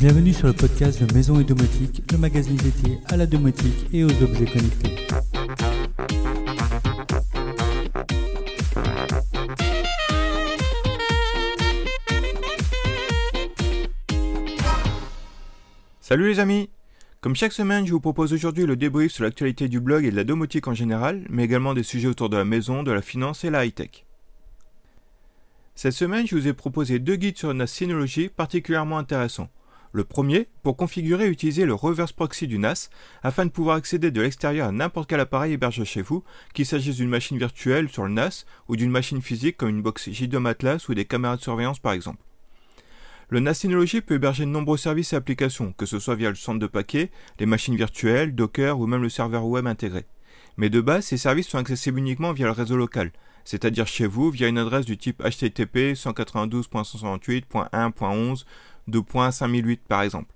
Bienvenue sur le podcast de Maison et Domotique, le magazine dédié à la domotique et aux objets connectés. Salut les amis Comme chaque semaine, je vous propose aujourd'hui le débrief sur l'actualité du blog et de la domotique en général, mais également des sujets autour de la maison, de la finance et la high-tech. Cette semaine, je vous ai proposé deux guides sur NAS Synology particulièrement intéressants. Le premier, pour configurer et utiliser le reverse proxy du NAS, afin de pouvoir accéder de l'extérieur à n'importe quel appareil hébergé chez vous, qu'il s'agisse d'une machine virtuelle sur le NAS ou d'une machine physique comme une box JDOM Atlas ou des caméras de surveillance par exemple. Le NAS Synology peut héberger de nombreux services et applications, que ce soit via le centre de paquets, les machines virtuelles, Docker ou même le serveur web intégré. Mais de base, ces services sont accessibles uniquement via le réseau local, c'est-à-dire chez vous via une adresse du type http 192.168.1.11.2.5008 par exemple.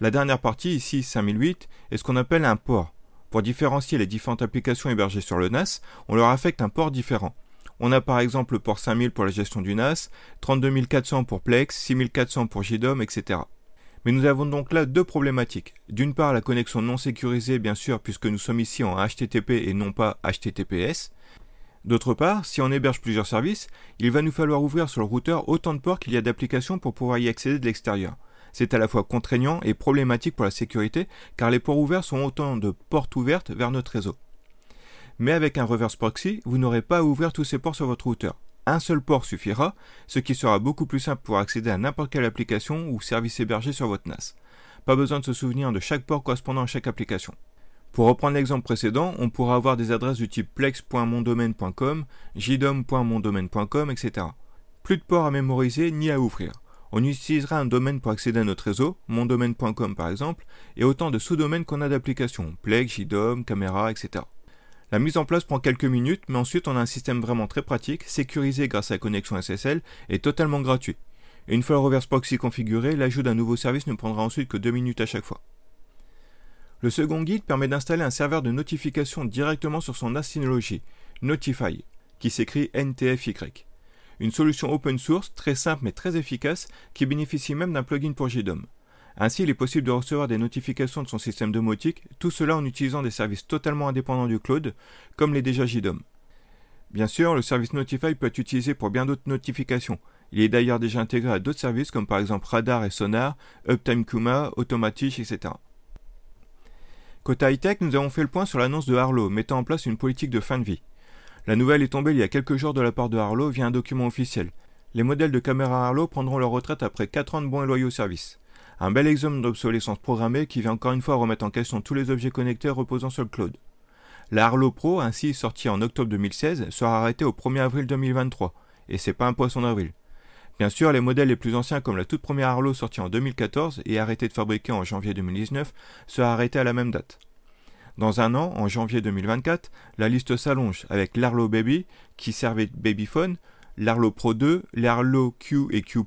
La dernière partie, ici 5008, est ce qu'on appelle un port. Pour différencier les différentes applications hébergées sur le NAS, on leur affecte un port différent. On a par exemple le port 5000 pour la gestion du NAS, 32400 pour Plex, 6400 pour JDOM, etc. Mais nous avons donc là deux problématiques. D'une part, la connexion non sécurisée, bien sûr, puisque nous sommes ici en HTTP et non pas HTTPS. D'autre part, si on héberge plusieurs services, il va nous falloir ouvrir sur le routeur autant de ports qu'il y a d'applications pour pouvoir y accéder de l'extérieur. C'est à la fois contraignant et problématique pour la sécurité, car les ports ouverts sont autant de portes ouvertes vers notre réseau. Mais avec un reverse proxy, vous n'aurez pas à ouvrir tous ces ports sur votre routeur. Un seul port suffira, ce qui sera beaucoup plus simple pour accéder à n'importe quelle application ou service hébergé sur votre NAS. Pas besoin de se souvenir de chaque port correspondant à chaque application. Pour reprendre l'exemple précédent, on pourra avoir des adresses du type plex.mondomaine.com, jdom.mondomaine.com, etc. Plus de ports à mémoriser ni à ouvrir. On utilisera un domaine pour accéder à notre réseau, mondomaine.com par exemple, et autant de sous-domaines qu'on a d'applications, plex, jdom, caméra, etc. La mise en place prend quelques minutes, mais ensuite on a un système vraiment très pratique, sécurisé grâce à la connexion SSL et totalement gratuit. Une fois le reverse proxy configuré, l'ajout d'un nouveau service ne prendra ensuite que 2 minutes à chaque fois. Le second guide permet d'installer un serveur de notification directement sur son NAS Synology, Notify, qui s'écrit NTFY. Une solution open source, très simple mais très efficace, qui bénéficie même d'un plugin pour JDOM. Ainsi, il est possible de recevoir des notifications de son système domotique, tout cela en utilisant des services totalement indépendants du cloud, comme les déjà JDOM. Bien sûr, le service Notify peut être utilisé pour bien d'autres notifications. Il est d'ailleurs déjà intégré à d'autres services comme par exemple Radar et Sonar, Uptime Kuma, Automatic, etc. Côté high-tech, nous avons fait le point sur l'annonce de Harlow mettant en place une politique de fin de vie. La nouvelle est tombée il y a quelques jours de la part de Harlow via un document officiel. Les modèles de caméra Harlow prendront leur retraite après 4 ans de bons et loyaux services. Un bel exemple d'obsolescence programmée qui vient encore une fois remettre en question tous les objets connectés reposant sur le cloud. La Harlow Pro, ainsi sortie en octobre 2016, sera arrêtée au 1er avril 2023, et c'est pas un poisson d'avril. Bien sûr, les modèles les plus anciens comme la toute première Arlo sortie en 2014 et arrêtée de fabriquer en janvier 2019 sera arrêtée à la même date. Dans un an, en janvier 2024, la liste s'allonge avec l'Arlo Baby qui servait de babyphone, l'Arlo Pro 2, l'Arlo Q et Q+,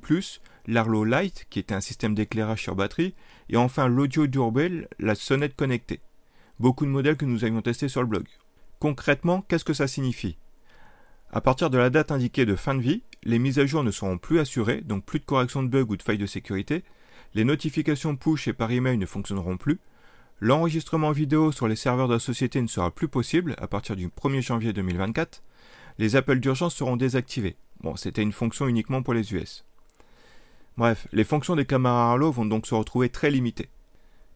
l'Arlo Lite qui était un système d'éclairage sur batterie, et enfin l'audio Doorbell, la sonnette connectée. Beaucoup de modèles que nous avions testés sur le blog. Concrètement, qu'est-ce que ça signifie? À partir de la date indiquée de fin de vie, les mises à jour ne seront plus assurées, donc plus de correction de bugs ou de failles de sécurité, les notifications push et par email ne fonctionneront plus, l'enregistrement vidéo sur les serveurs de la société ne sera plus possible à partir du 1er janvier 2024, les appels d'urgence seront désactivés. Bon, c'était une fonction uniquement pour les US. Bref, les fonctions des caméras Arlo vont donc se retrouver très limitées.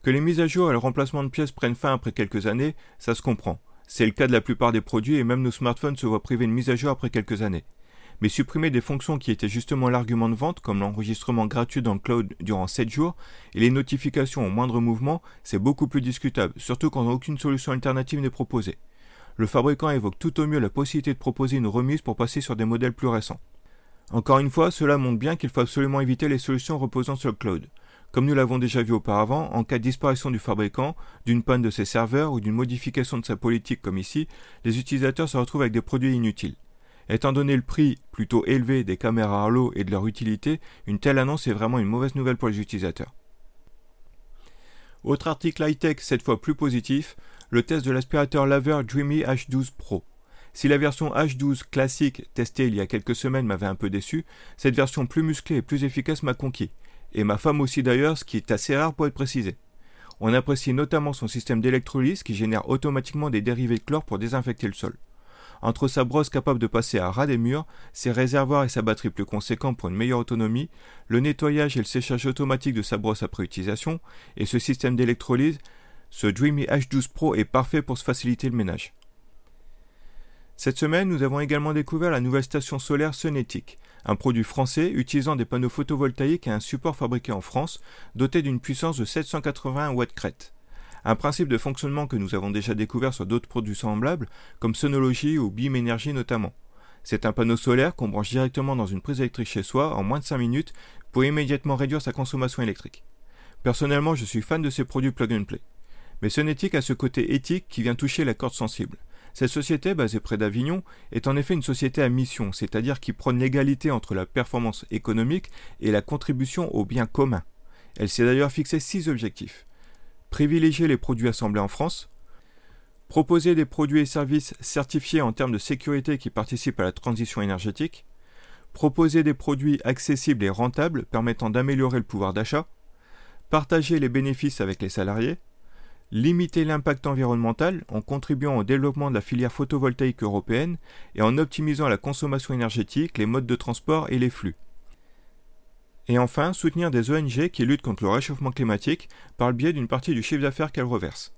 Que les mises à jour et le remplacement de pièces prennent fin après quelques années, ça se comprend. C'est le cas de la plupart des produits et même nos smartphones se voient privés de mise à jour après quelques années mais supprimer des fonctions qui étaient justement l'argument de vente, comme l'enregistrement gratuit dans le cloud durant 7 jours, et les notifications au moindre mouvement, c'est beaucoup plus discutable, surtout quand aucune solution alternative n'est proposée. Le fabricant évoque tout au mieux la possibilité de proposer une remise pour passer sur des modèles plus récents. Encore une fois, cela montre bien qu'il faut absolument éviter les solutions reposant sur le cloud. Comme nous l'avons déjà vu auparavant, en cas de disparition du fabricant, d'une panne de ses serveurs ou d'une modification de sa politique comme ici, les utilisateurs se retrouvent avec des produits inutiles. Étant donné le prix plutôt élevé des caméras Arlo et de leur utilité, une telle annonce est vraiment une mauvaise nouvelle pour les utilisateurs. Autre article high-tech, cette fois plus positif, le test de l'aspirateur laveur Dreamy H12 Pro. Si la version H12 classique testée il y a quelques semaines m'avait un peu déçu, cette version plus musclée et plus efficace m'a conquis. et ma femme aussi d'ailleurs, ce qui est assez rare pour être précisé. On apprécie notamment son système d'électrolyse qui génère automatiquement des dérivés de chlore pour désinfecter le sol. Entre sa brosse capable de passer à ras des murs, ses réservoirs et sa batterie plus conséquents pour une meilleure autonomie, le nettoyage et le séchage automatique de sa brosse après utilisation, et ce système d'électrolyse, ce Dreamy H12 Pro est parfait pour se faciliter le ménage. Cette semaine, nous avons également découvert la nouvelle station solaire Sonetic, un produit français utilisant des panneaux photovoltaïques et un support fabriqué en France, doté d'une puissance de 780 watts crête. Un principe de fonctionnement que nous avons déjà découvert sur d'autres produits semblables, comme Sonology ou Beam Energy notamment. C'est un panneau solaire qu'on branche directement dans une prise électrique chez soi en moins de 5 minutes pour immédiatement réduire sa consommation électrique. Personnellement, je suis fan de ces produits plug and play. Mais Sonetic a ce côté éthique qui vient toucher la corde sensible. Cette société, basée près d'Avignon, est en effet une société à mission, c'est-à-dire qui prône l'égalité entre la performance économique et la contribution au bien commun. Elle s'est d'ailleurs fixé six objectifs. Privilégier les produits assemblés en France, proposer des produits et services certifiés en termes de sécurité qui participent à la transition énergétique, proposer des produits accessibles et rentables permettant d'améliorer le pouvoir d'achat, partager les bénéfices avec les salariés, limiter l'impact environnemental en contribuant au développement de la filière photovoltaïque européenne et en optimisant la consommation énergétique, les modes de transport et les flux. Et enfin, soutenir des ONG qui luttent contre le réchauffement climatique par le biais d'une partie du chiffre d'affaires qu'elles reversent.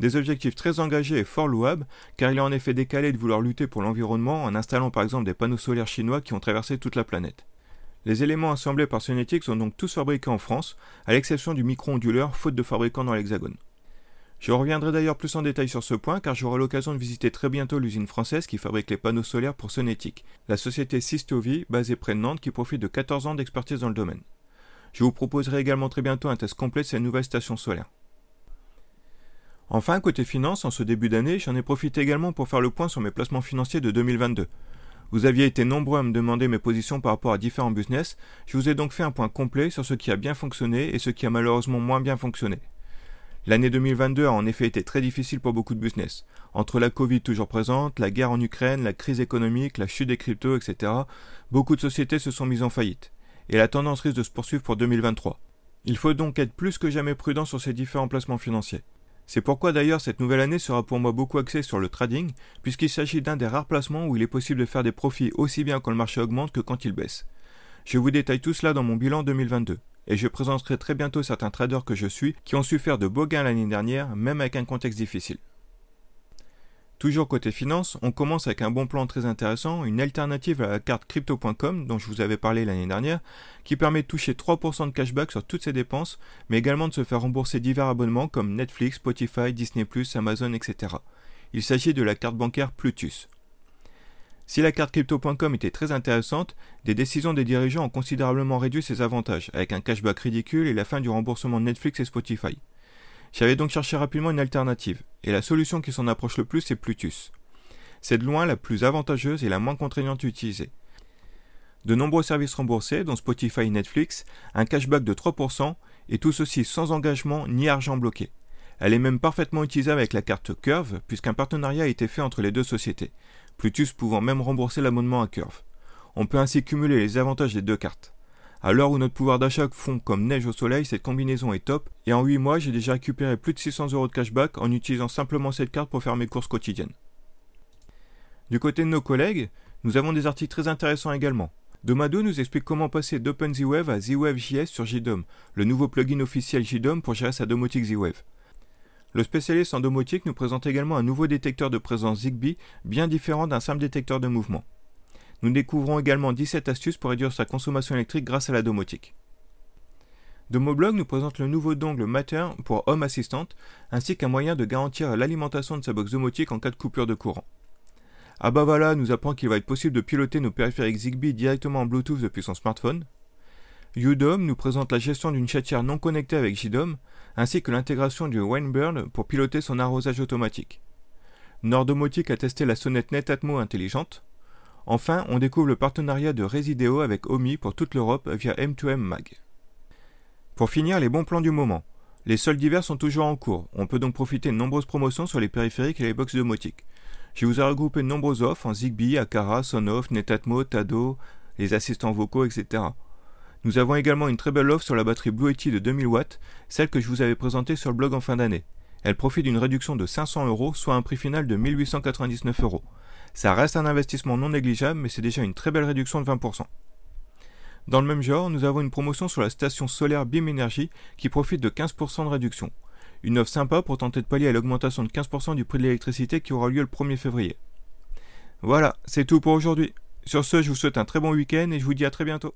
Des objectifs très engagés et fort louables, car il est en effet décalé de vouloir lutter pour l'environnement en installant par exemple des panneaux solaires chinois qui ont traversé toute la planète. Les éléments assemblés par Sonetic sont donc tous fabriqués en France, à l'exception du micro-onduleur, faute de fabricants dans l'Hexagone. Je reviendrai d'ailleurs plus en détail sur ce point car j'aurai l'occasion de visiter très bientôt l'usine française qui fabrique les panneaux solaires pour Sonetic, la société Sistovi basée près de Nantes qui profite de 14 ans d'expertise dans le domaine. Je vous proposerai également très bientôt un test complet de cette nouvelle station solaire. Enfin, côté finance, en ce début d'année, j'en ai profité également pour faire le point sur mes placements financiers de 2022. Vous aviez été nombreux à me demander mes positions par rapport à différents business, je vous ai donc fait un point complet sur ce qui a bien fonctionné et ce qui a malheureusement moins bien fonctionné. L'année 2022 a en effet été très difficile pour beaucoup de business. Entre la Covid toujours présente, la guerre en Ukraine, la crise économique, la chute des cryptos, etc., beaucoup de sociétés se sont mises en faillite. Et la tendance risque de se poursuivre pour 2023. Il faut donc être plus que jamais prudent sur ces différents placements financiers. C'est pourquoi d'ailleurs cette nouvelle année sera pour moi beaucoup axée sur le trading, puisqu'il s'agit d'un des rares placements où il est possible de faire des profits aussi bien quand le marché augmente que quand il baisse. Je vous détaille tout cela dans mon bilan 2022, et je présenterai très bientôt certains traders que je suis qui ont su faire de beaux gains l'année dernière, même avec un contexte difficile. Toujours côté finance, on commence avec un bon plan très intéressant, une alternative à la carte crypto.com dont je vous avais parlé l'année dernière, qui permet de toucher 3% de cashback sur toutes ses dépenses, mais également de se faire rembourser divers abonnements comme Netflix, Spotify, Disney+, Amazon, etc. Il s'agit de la carte bancaire Plutus. Si la carte crypto.com était très intéressante, des décisions des dirigeants ont considérablement réduit ses avantages, avec un cashback ridicule et la fin du remboursement de Netflix et Spotify. J'avais donc cherché rapidement une alternative, et la solution qui s'en approche le plus c'est Plutus. C'est de loin la plus avantageuse et la moins contraignante à utiliser. De nombreux services remboursés, dont Spotify et Netflix, un cashback de 3%, et tout ceci sans engagement ni argent bloqué. Elle est même parfaitement utilisable avec la carte Curve, puisqu'un partenariat a été fait entre les deux sociétés, Plutus pouvant même rembourser l'abonnement à Curve. On peut ainsi cumuler les avantages des deux cartes. À l'heure où notre pouvoir d'achat fond comme neige au soleil, cette combinaison est top, et en 8 mois, j'ai déjà récupéré plus de 600 euros de cashback en utilisant simplement cette carte pour faire mes courses quotidiennes. Du côté de nos collègues, nous avons des articles très intéressants également. Domado nous explique comment passer d'OpenZWave à ZWave.js sur JDOM, le nouveau plugin officiel JDOM pour gérer sa domotique ZWave. Le spécialiste en domotique nous présente également un nouveau détecteur de présence Zigbee bien différent d'un simple détecteur de mouvement. Nous découvrons également 17 astuces pour réduire sa consommation électrique grâce à la domotique. Domoblog nous présente le nouveau dongle Matter pour Home Assistant, ainsi qu'un moyen de garantir l'alimentation de sa box domotique en cas de coupure de courant. Abavala nous apprend qu'il va être possible de piloter nos périphériques Zigbee directement en Bluetooth depuis son smartphone. Udom nous présente la gestion d'une chatière non connectée avec JDOM, ainsi que l'intégration du Winebird pour piloter son arrosage automatique. Nordomotique a testé la sonnette Netatmo intelligente. Enfin, on découvre le partenariat de Resideo avec Omi pour toute l'Europe via M2M Mag. Pour finir, les bons plans du moment. Les soldes d'hiver sont toujours en cours. On peut donc profiter de nombreuses promotions sur les périphériques et les box domotiques. Je vous ai regroupé de nombreuses offres en Zigbee, Akara, Sonoff, Netatmo, Tado, les assistants vocaux, etc. Nous avons également une très belle offre sur la batterie Blue Yeti de 2000 watts, celle que je vous avais présentée sur le blog en fin d'année. Elle profite d'une réduction de 500 euros, soit un prix final de 1899 euros. Ça reste un investissement non négligeable, mais c'est déjà une très belle réduction de 20%. Dans le même genre, nous avons une promotion sur la station solaire Beam Energy qui profite de 15% de réduction. Une offre sympa pour tenter de pallier à l'augmentation de 15% du prix de l'électricité qui aura lieu le 1er février. Voilà, c'est tout pour aujourd'hui. Sur ce, je vous souhaite un très bon week-end et je vous dis à très bientôt.